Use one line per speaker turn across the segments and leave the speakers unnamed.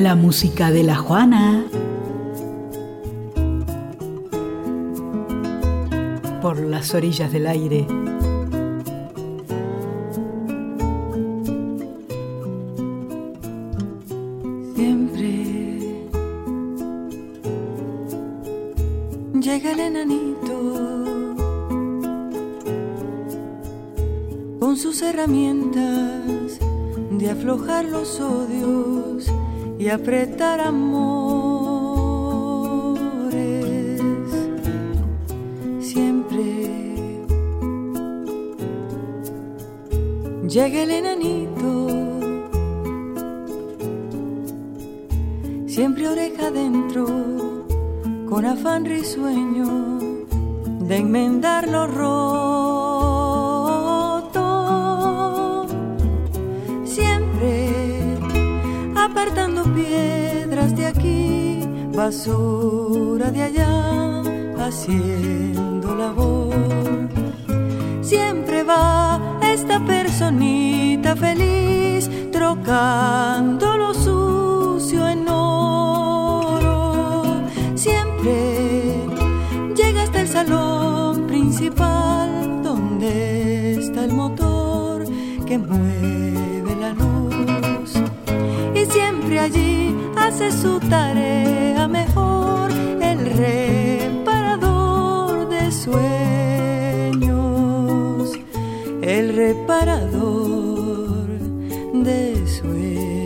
La música de la Juana. Por las orillas del aire.
Siempre llega el enanito con sus herramientas de aflojar los odios y apretar amores. Siempre llega el enanito, siempre oreja adentro, con afán risueño de enmendar los roto. De allá, haciendo labor. Siempre va esta personita feliz, trocando lo sucio en oro. Siempre llega hasta el salón principal, donde está el motor que mueve la luz y siempre allí hace su tarea de sueños.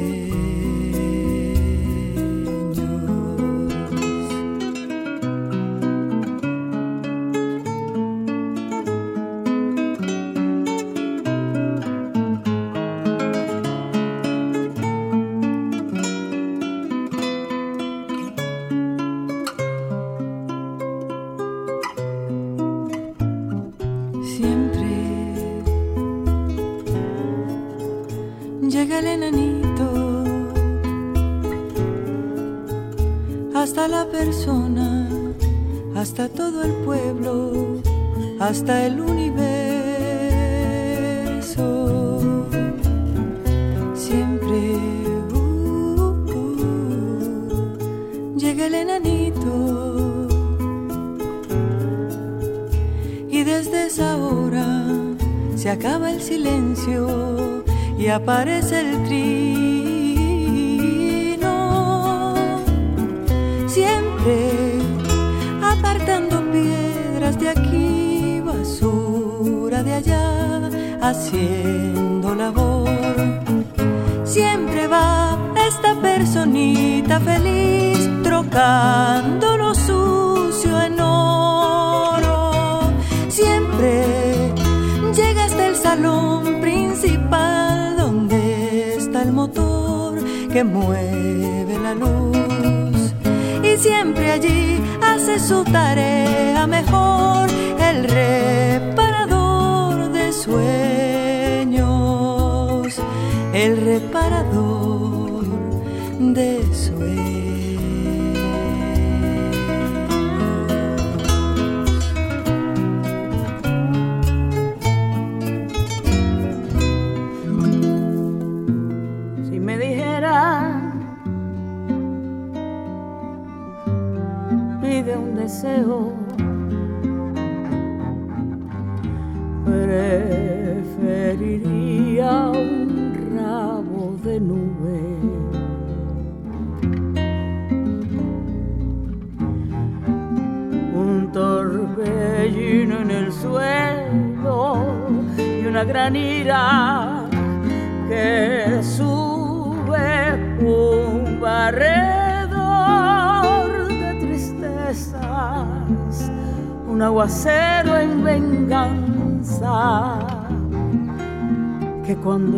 De sueños.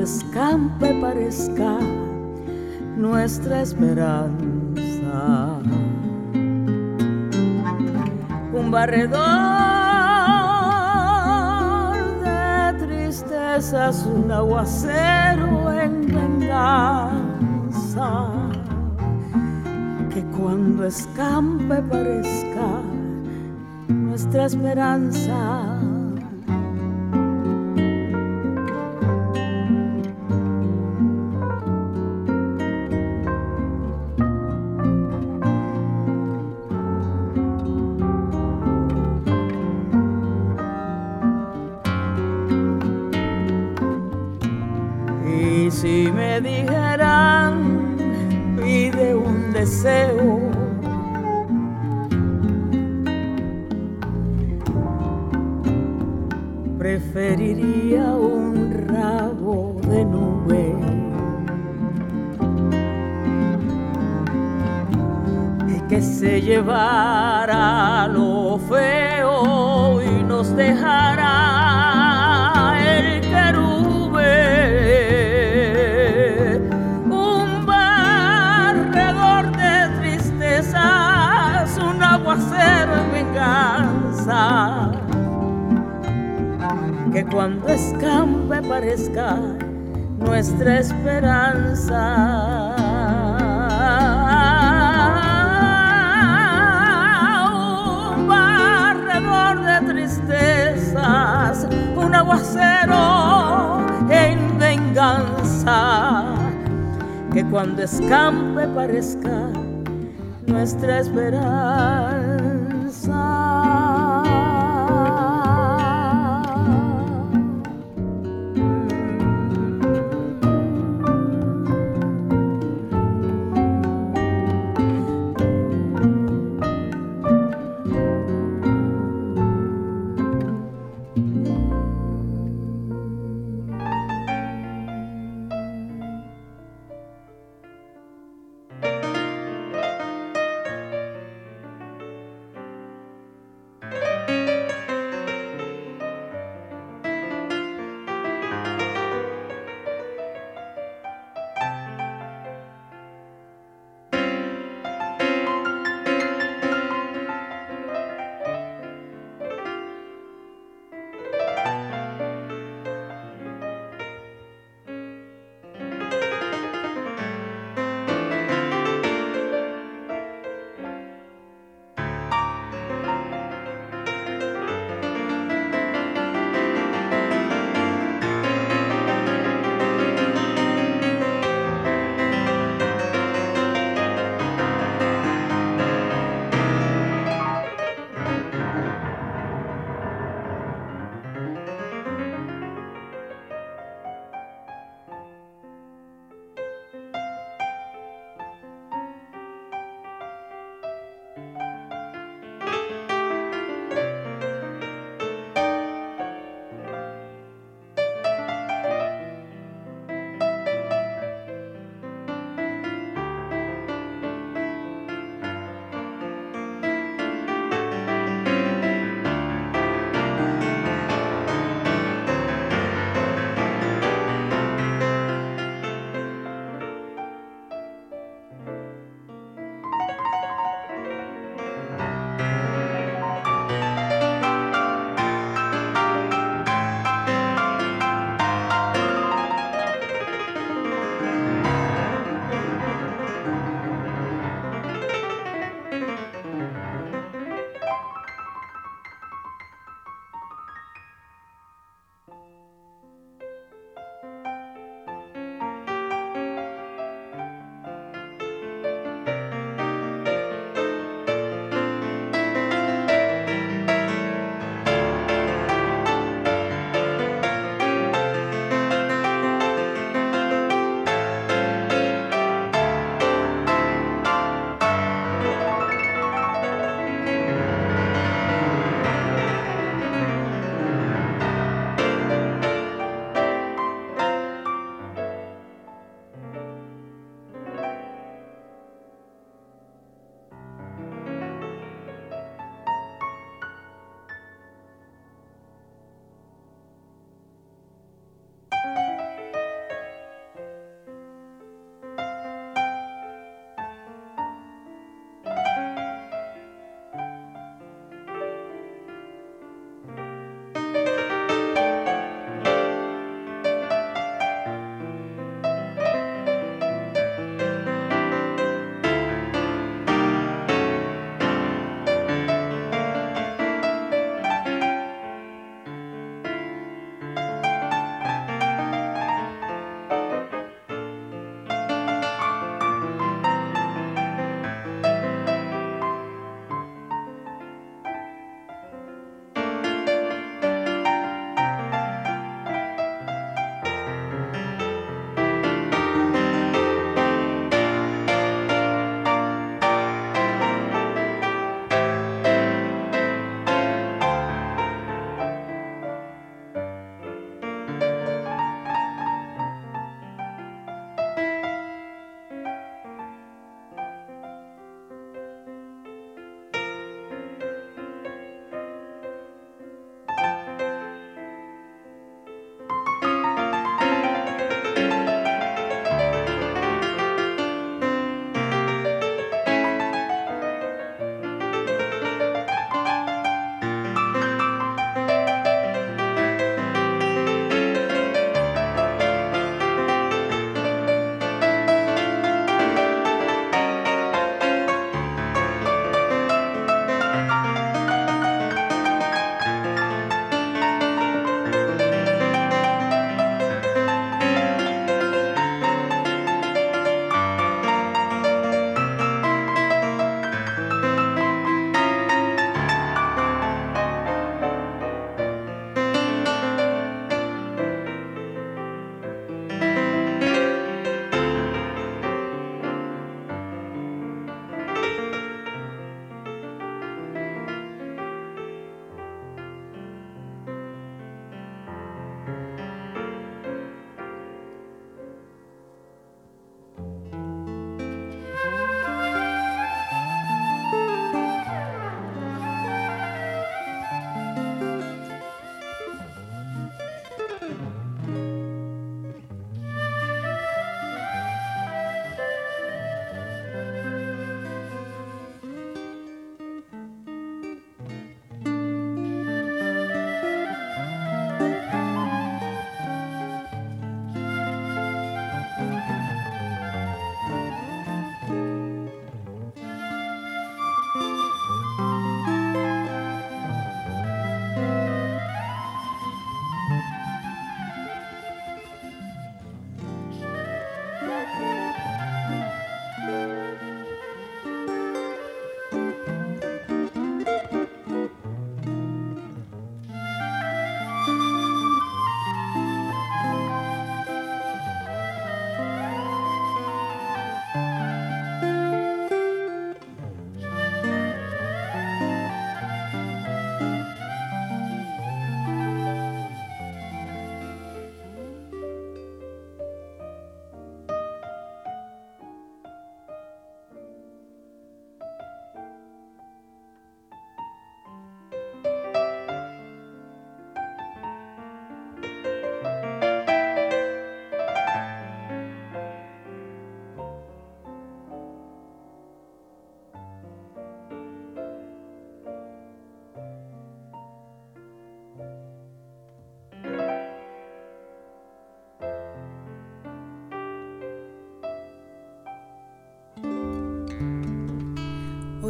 Escampe parezca nuestra esperanza. Un barredor de tristezas, un aguacero en venganza, que cuando escampe parezca nuestra esperanza. Preferiría un rabo de nube. que se llevara lo feo y nos dejara cuando escampe parezca nuestra esperanza. un aguacero en venganza, que cuando escampe parezca nuestra esperanza.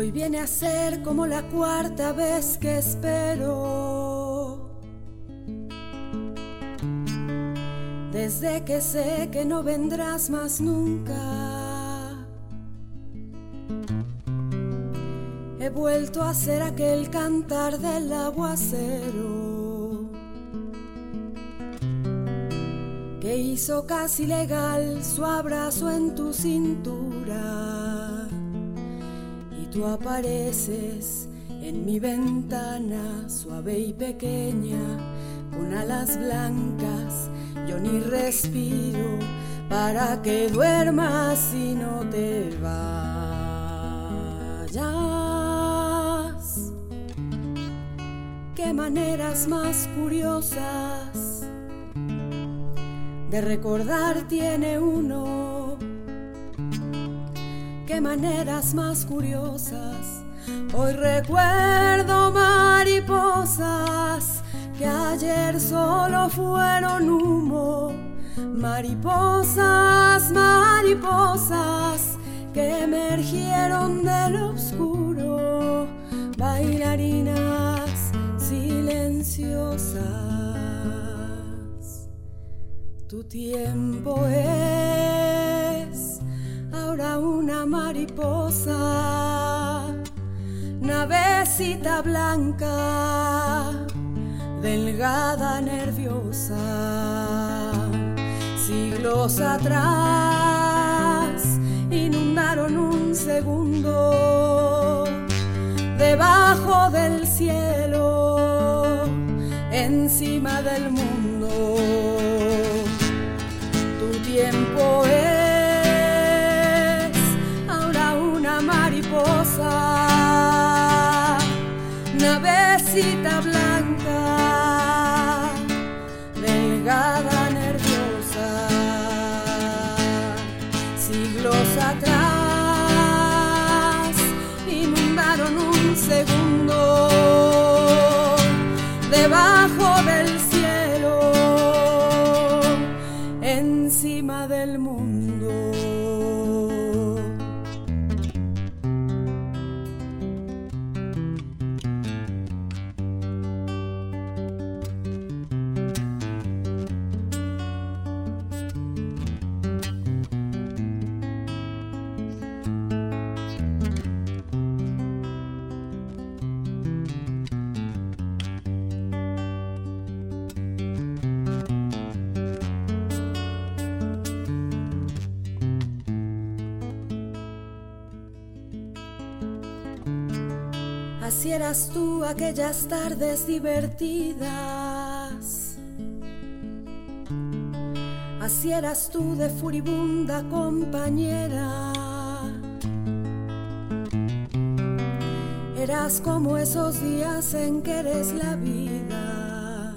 Hoy viene a ser como la cuarta vez que espero. Desde que sé que no vendrás más nunca. He vuelto a ser aquel cantar del aguacero que hizo casi legal su abrazo en tu cintura tú apareces en mi ventana suave y pequeña, con alas blancas, yo ni respiro para que duermas y no te vayas. Qué maneras más curiosas de recordar tiene uno qué maneras más curiosas. Hoy recuerdo mariposas que ayer solo fueron humo. Mariposas, mariposas que emergieron del oscuro. Bailarinas silenciosas. Tu tiempo es una mariposa, navecita blanca, delgada, nerviosa. Siglos atrás inundaron un segundo debajo del cielo, encima del mundo. Eras tú aquellas tardes divertidas. Así eras tú de furibunda compañera. Eras como esos días en que eres la vida.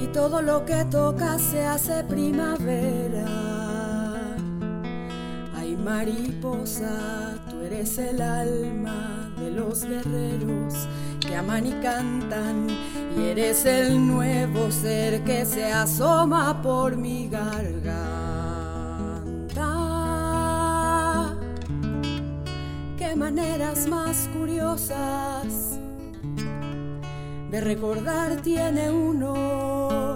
Y todo lo que toca se hace primavera. Hay mariposa eres el alma de los guerreros que aman y cantan y eres el nuevo ser que se asoma por mi garganta. Qué maneras más curiosas de recordar tiene uno.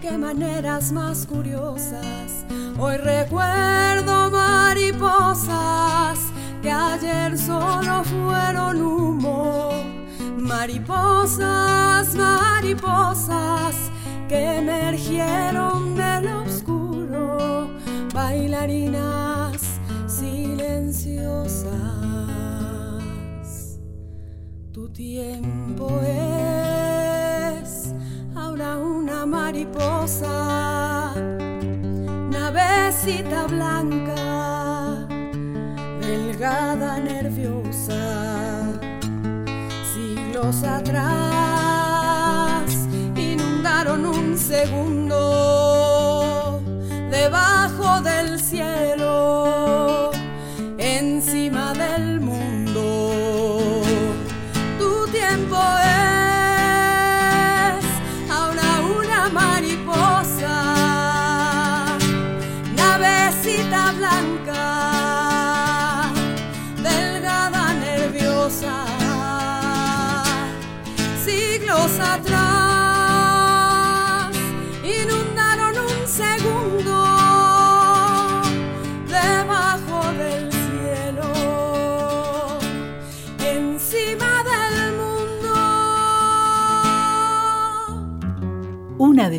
Qué maneras más curiosas Hoy recuerdo mariposas que ayer solo fueron humo. Mariposas, mariposas que emergieron del oscuro. Bailarinas silenciosas. Tu tiempo es ahora una mariposa navecita blanca, delgada, nerviosa, siglos atrás inundaron un segundo debajo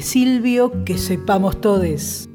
Silvio que sepamos todes.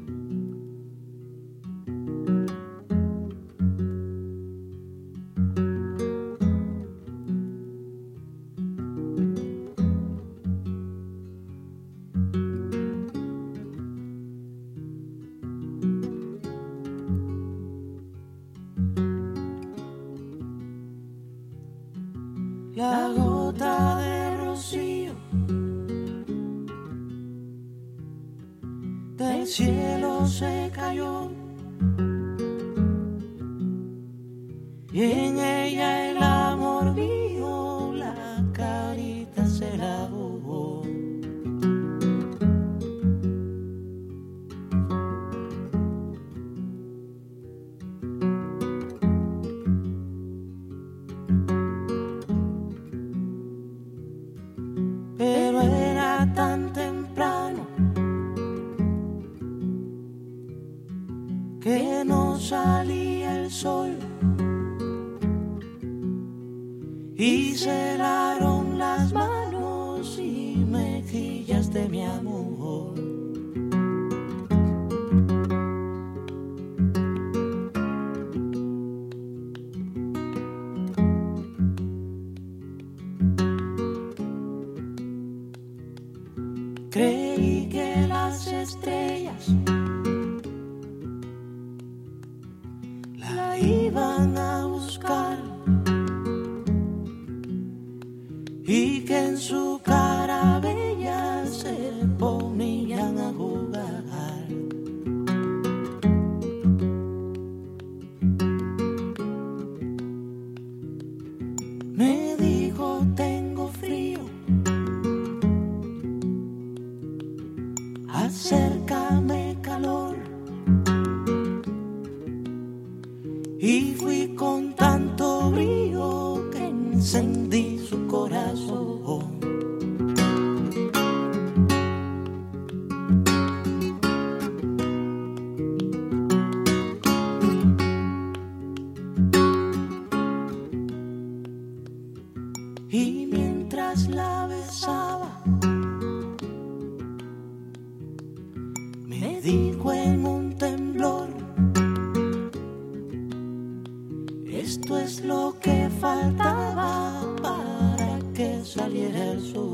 早点儿睡。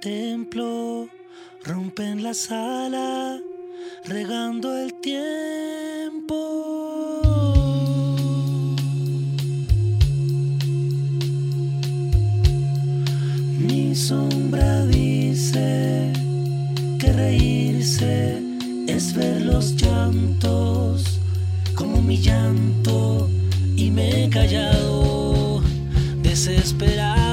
templo, rompen la sala, regando el tiempo. Mi sombra dice que reírse es ver los llantos como mi llanto y me he callado desesperado.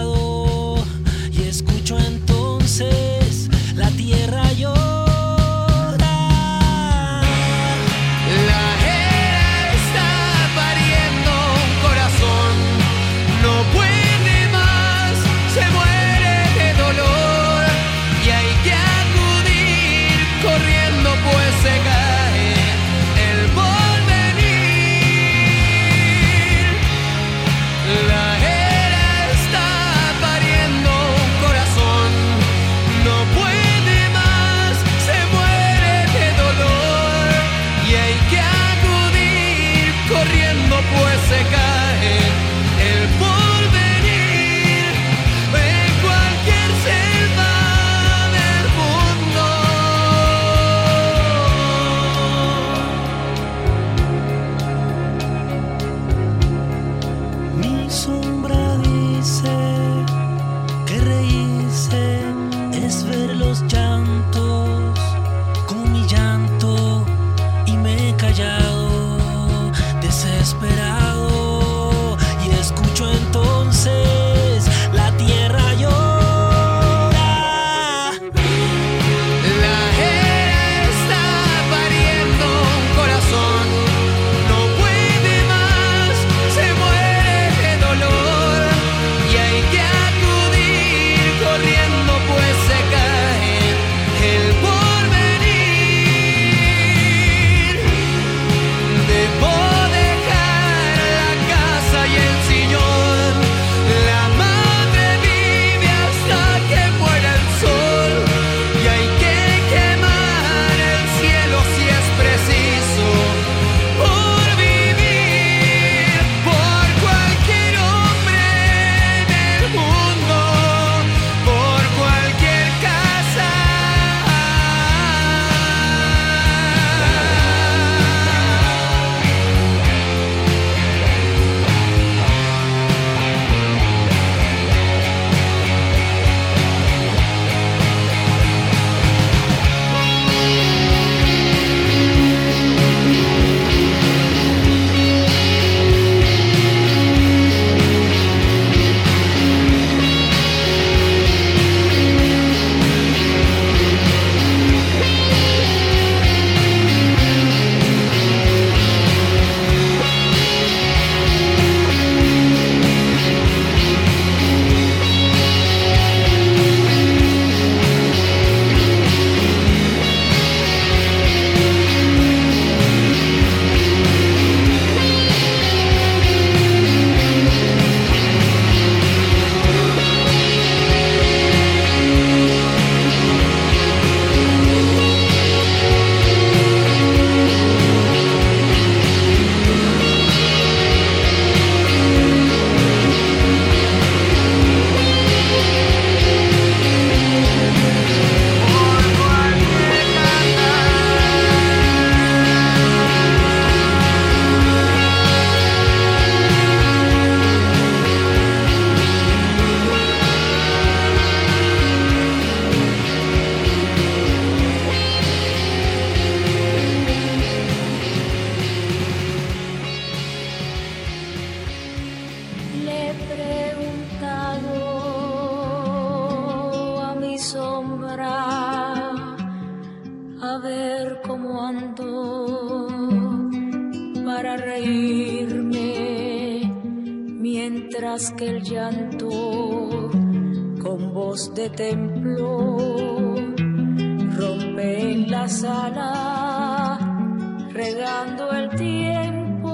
Tiempo.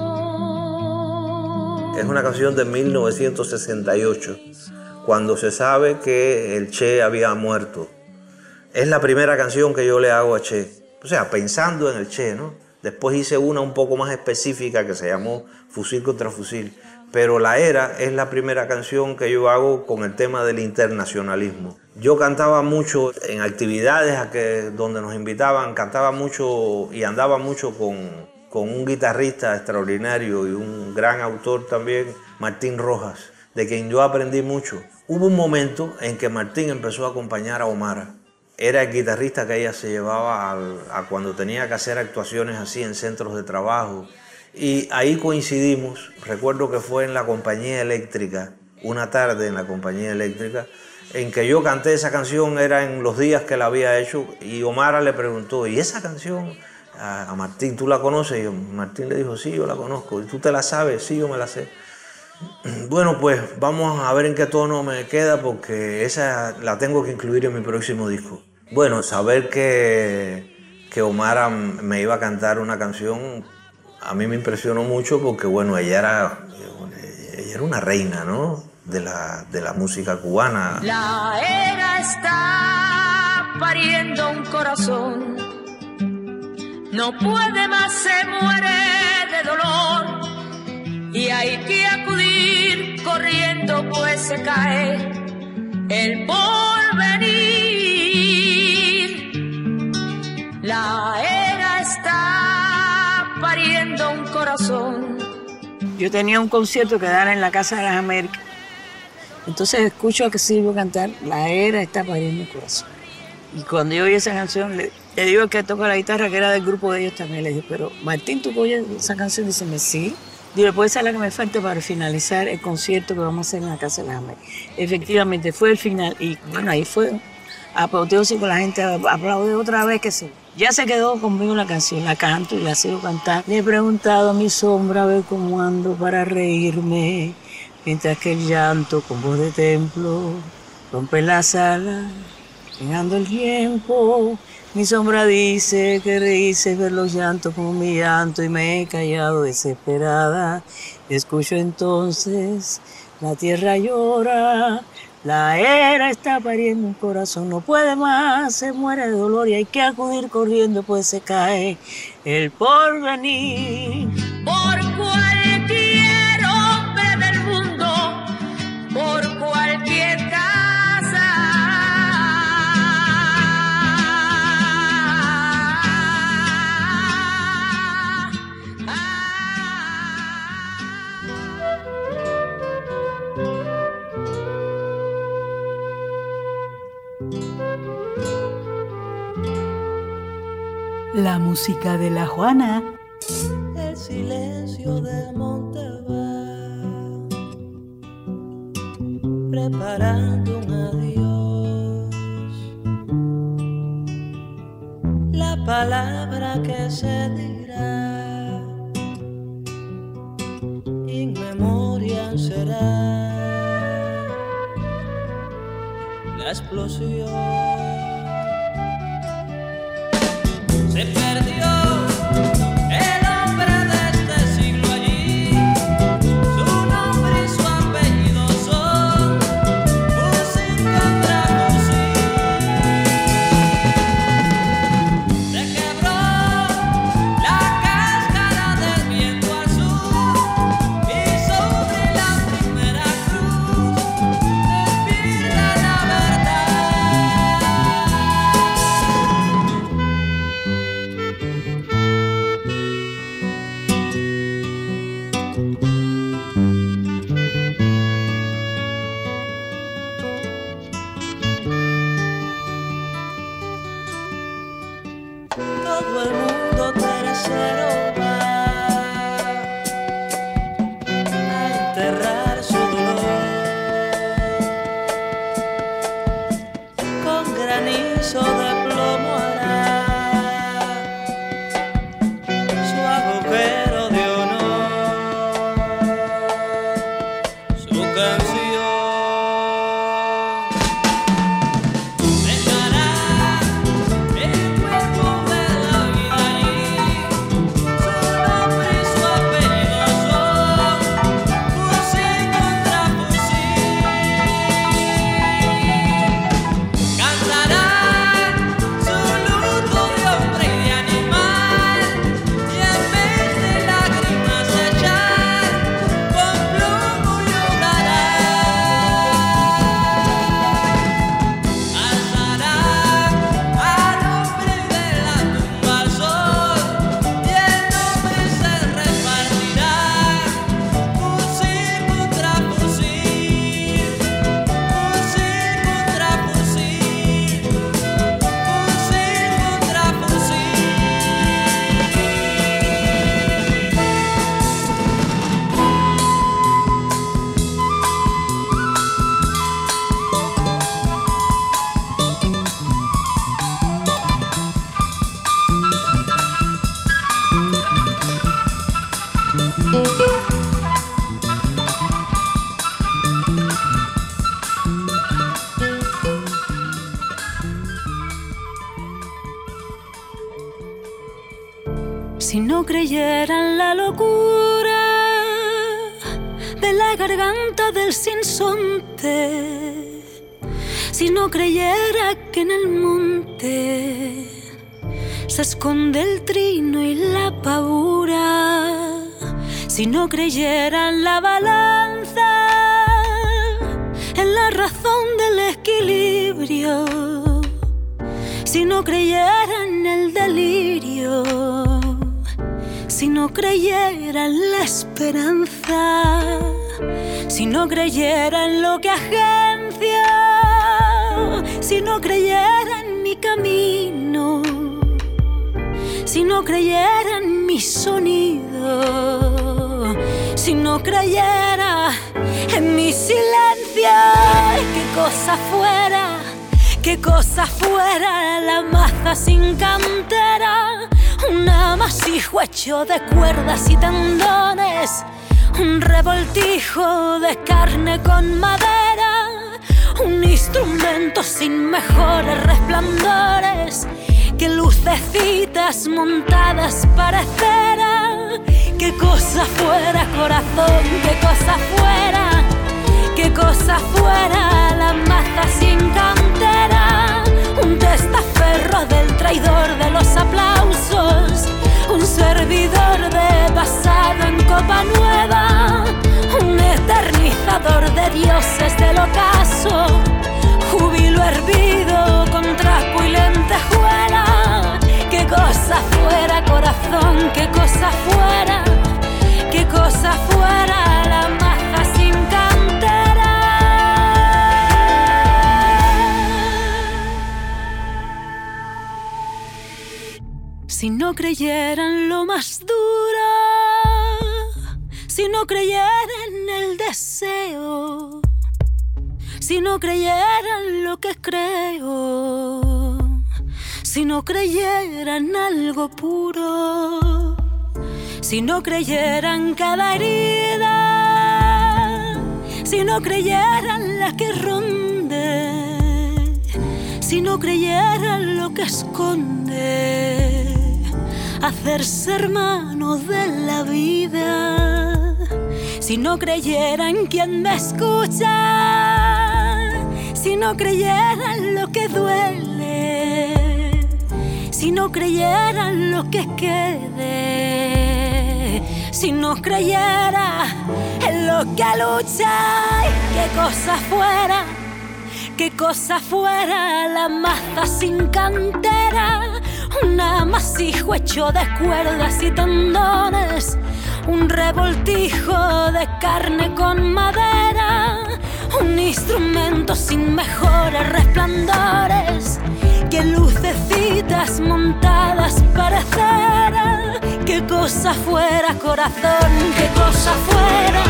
Es una canción de 1968, cuando se sabe que el Che había muerto. Es la primera canción que yo le hago a Che. O sea, pensando en el Che, ¿no? Después hice una un poco más específica que se llamó Fusil contra Fusil. Pero La Era es la primera canción que yo hago con el tema del internacionalismo. Yo cantaba mucho en actividades a que, donde nos invitaban, cantaba mucho y andaba mucho con, con un guitarrista extraordinario y un gran autor también, Martín Rojas, de quien yo aprendí mucho. Hubo un momento en que Martín empezó a acompañar a Omara. Era el guitarrista que ella se llevaba al- a cuando tenía que hacer actuaciones así en centros de trabajo. Y ahí coincidimos, recuerdo que fue en la compañía eléctrica, una tarde en la compañía eléctrica, en que yo canté esa canción, era en los días que la había hecho, y Omara le preguntó, ¿y esa canción a, Martín, tú la conoces? Martín le dijo, sí, yo la conozco. ¿Y tú te la sabes? Sí, yo me la sé. Bueno, pues vamos a ver en qué tono me queda porque esa la tengo que incluir en mi próximo disco. Bueno, saber que, que Omara me iba a cantar una canción a mí me impresionó mucho porque, bueno, ella era, ella era una reina, ¿no? De la, de la música cubana.
La era está pariendo un corazón. No puede más, se muere de dolor. Y hay que acudir corriendo, pues se cae el porvenir. La era está pariendo un corazón.
Yo tenía un concierto que dar en la Casa de las Américas. Entonces escucho a que Silvio cantar La era está pariendo el corazón. Y cuando yo oí esa canción, le, le digo que toca la guitarra, que era del grupo de ellos también, le dije, pero Martín, ¿tú oyes esa canción? Dice, sí. Digo, puede ser la que me falta para finalizar el concierto que vamos a hacer en la Casa de las Américas. Efectivamente, fue el final. Y bueno, ahí fue apoteósico, la gente aplaudió otra vez que se... Ya se quedó conmigo la canción, la canto y la sigo cantando. Le he preguntado a mi sombra a ver cómo ando para reírme, mientras que el llanto con voz de templo rompe la sala, llegando el tiempo. Mi sombra dice que reírse ver los llantos como mi llanto y me he callado desesperada. Escucho entonces, la tierra llora, la era está pariendo un corazón, no puede más, se muere de dolor y hay que acudir corriendo, pues se cae el porvenir.
La música de la Juana.
El silencio del monte va preparando un adiós. La palabra que se dirá en memoria será la explosión. Se perdió.
No creyera que en el monte se esconde el trino y la pavura, si no creyera en la balanza, en la razón del equilibrio, si no creyera en el delirio si no creyera en la esperanza, si no creyera en lo que agencia, si no creyera en mi camino, si no creyera en mi sonido, si no creyera en mi silencio, qué cosa fuera, qué cosa fuera la maza sin cantera, un amasijo hecho de cuerdas y tendones, un revoltijo de carne con madera un instrumento sin mejores resplandores que lucecitas montadas parecerá, qué cosa fuera corazón, qué cosa fuera, qué cosa fuera la maza sin cantera, un testaferro del traidor de los aplausos, un servidor de pasado en copa nueva, un eternizador de dioses del ocaso, júbilo hervido con trapo y lentejuela. Qué cosa fuera corazón, qué cosa fuera, qué cosa fuera la maja sin cantera. Si no creyeran lo más duro, si no creyeran el deseo, si no creyeran lo que creo. Si no creyeran algo puro, si no creyeran cada herida, si no creyeran la que ronde, si no creyeran lo que esconde, hacerse hermano de la vida, si no creyeran quien me escucha, si no creyeran lo que duele si no creyeran lo que quede, si no creyera en lo que lucha, qué cosa fuera, qué cosa fuera la maza sin cantera, un amasijo hecho de cuerdas y tendones, un revoltijo de carne con madera, un instrumento sin mejores resplandores que lucecitas montadas para cera, qué cosa fuera corazón, qué cosa fuera,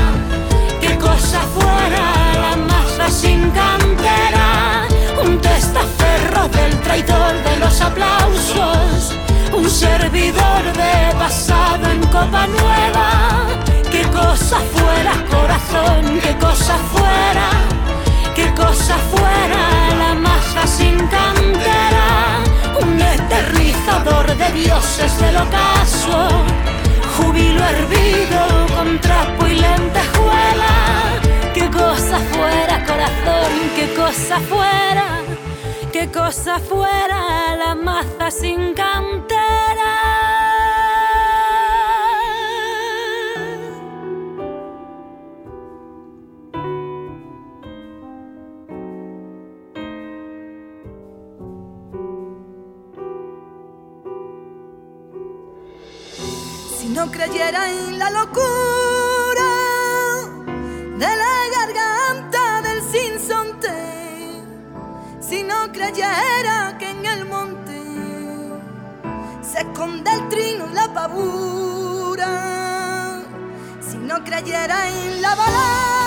qué cosa fuera la masa sin cantera, un testaferro del traidor de los aplausos, un servidor de pasado en copa nueva, qué cosa fuera corazón, qué cosa fuera, qué cosa fuera la masa sin cantera. Eternizador de dioses del ocaso, júbilo hervido con trapo y lentejuela. Qué cosa fuera, corazón, qué cosa fuera, qué cosa fuera la maza sin cantera.
No creyera en la locura de la garganta del sinsonte, si no creyera que en el monte se esconde el trino y la pavura, si no creyera en la balanza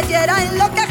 creyera en lo que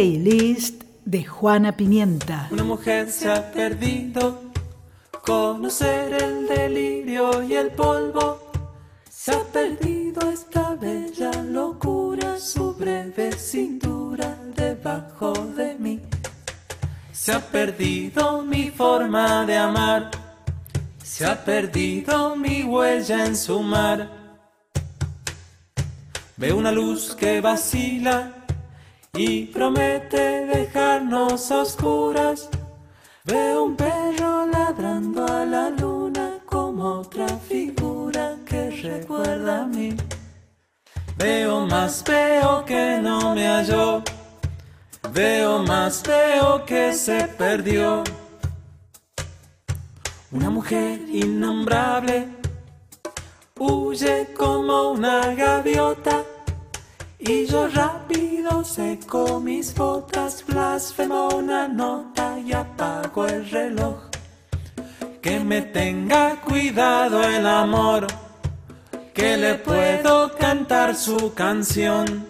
playlist de Juana Pimienta.
Una mujer se ha perdido, conocer el delirio y el polvo. Se ha perdido esta bella locura, su breve cintura debajo de mí. Se ha perdido mi forma de amar, se ha perdido mi huella en su mar. Veo una luz que vacila y promete dejarnos oscuras. Veo un perro ladrando a la luna como otra figura que recuerda a mí. Veo más veo que no me halló. Veo más veo que se perdió. Una mujer innombrable huye como una gaviota. Y yo rápido seco mis botas, blasfemo una nota y apago el reloj. Que me tenga cuidado el amor, que le puedo cantar su canción.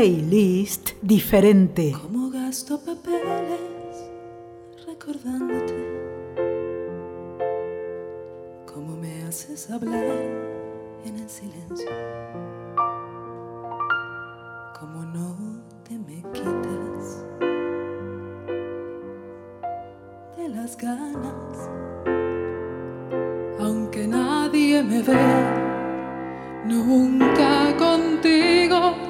Playlist diferente.
Cómo gasto papeles recordándote. Cómo me haces hablar en el silencio. Cómo no te me quitas de las ganas
que me ve, nunca contigo.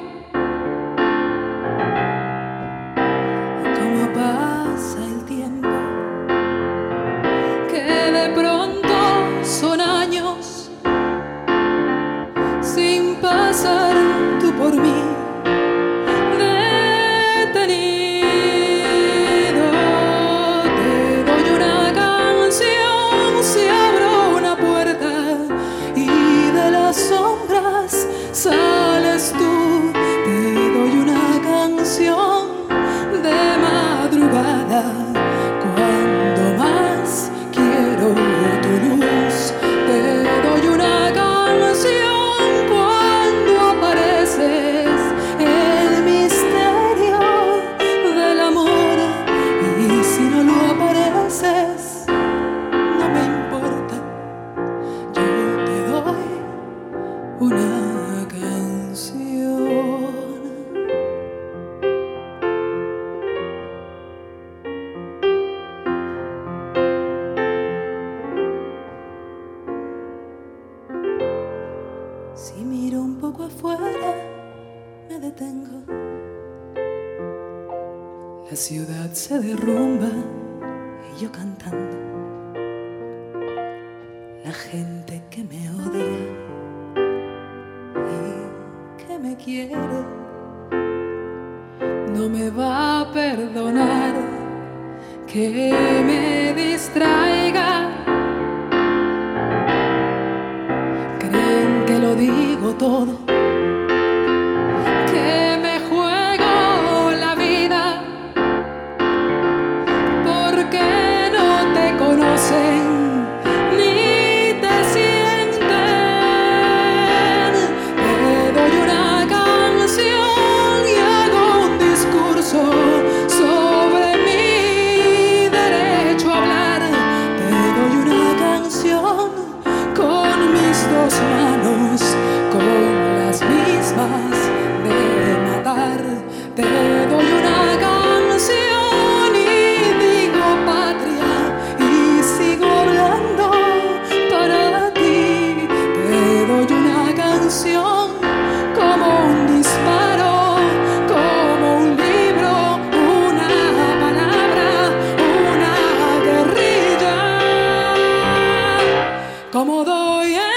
Para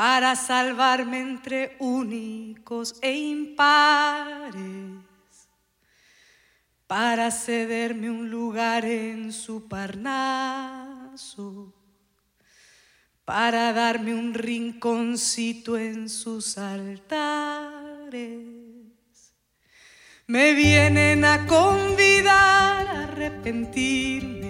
para salvarme entre únicos e impares, para cederme un lugar en su parnaso, para darme un rinconcito en sus altares me vienen a convidar a arrepentirme.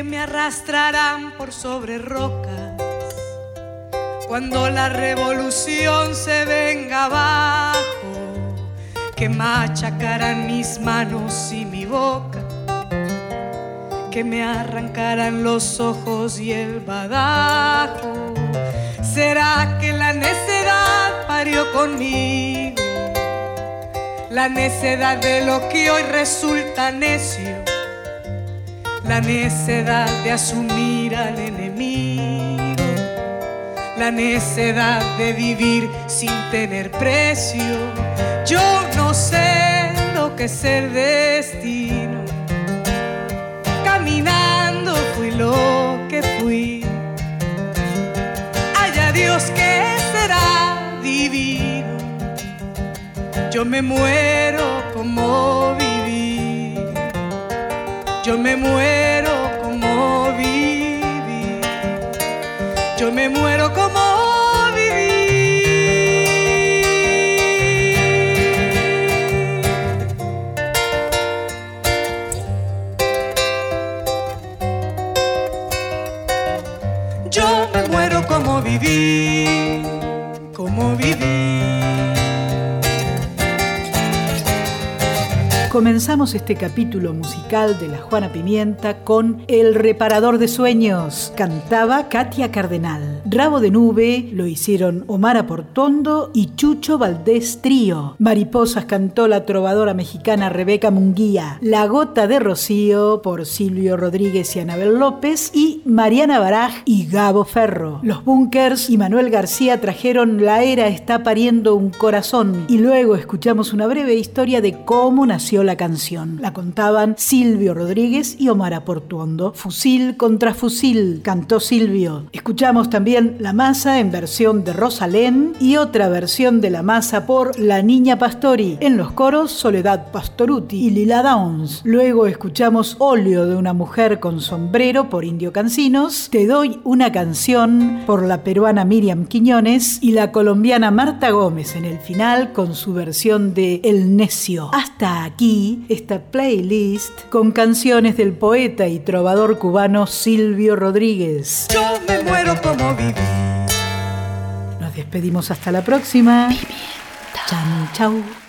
que me arrastrarán por sobre rocas cuando la revolución se venga abajo, que machacarán mis manos y mi boca, que me arrancarán los ojos y el badajo. ¿Será que la necedad parió conmigo? La necedad de lo que hoy resulta necio la necedad de asumir al enemigo, la necedad de vivir sin tener precio. Yo no sé lo que es el destino, caminando fui lo que fui. Haya Dios que será divino, yo me muero como yo me muero como viví. Yo me muero como viví. Yo me muero como viví,
Comenzamos este capítulo musical de la Juana Pimienta con El reparador de sueños. Cantaba Katia Cardenal. Rabo de nube lo hicieron Omar Aportondo y Chucho Valdés Trío. Mariposas cantó la trovadora mexicana Rebeca Munguía. La gota de rocío por Silvio Rodríguez y Anabel López y Mariana Baraj y Gabo Ferro. Los Bunkers y Manuel García trajeron La era está pariendo un corazón y luego escuchamos una breve historia de cómo nació la canción. La contaban Silvio Rodríguez y Omar Aportuondo. Fusil contra fusil, cantó Silvio. Escuchamos también La Masa en versión de Rosalén y otra versión de La Masa por La Niña Pastori. En los coros Soledad Pastoruti y Lila Downs. Luego escuchamos Óleo de una mujer con sombrero por Indio Cancinos. Te doy una canción por la peruana Miriam Quiñones y la colombiana Marta Gómez en el final con su versión de El Necio. Hasta aquí esta playlist con canciones del poeta y trovador cubano Silvio Rodríguez.
Yo me muero como viví.
Nos despedimos hasta la próxima. Chau, chau.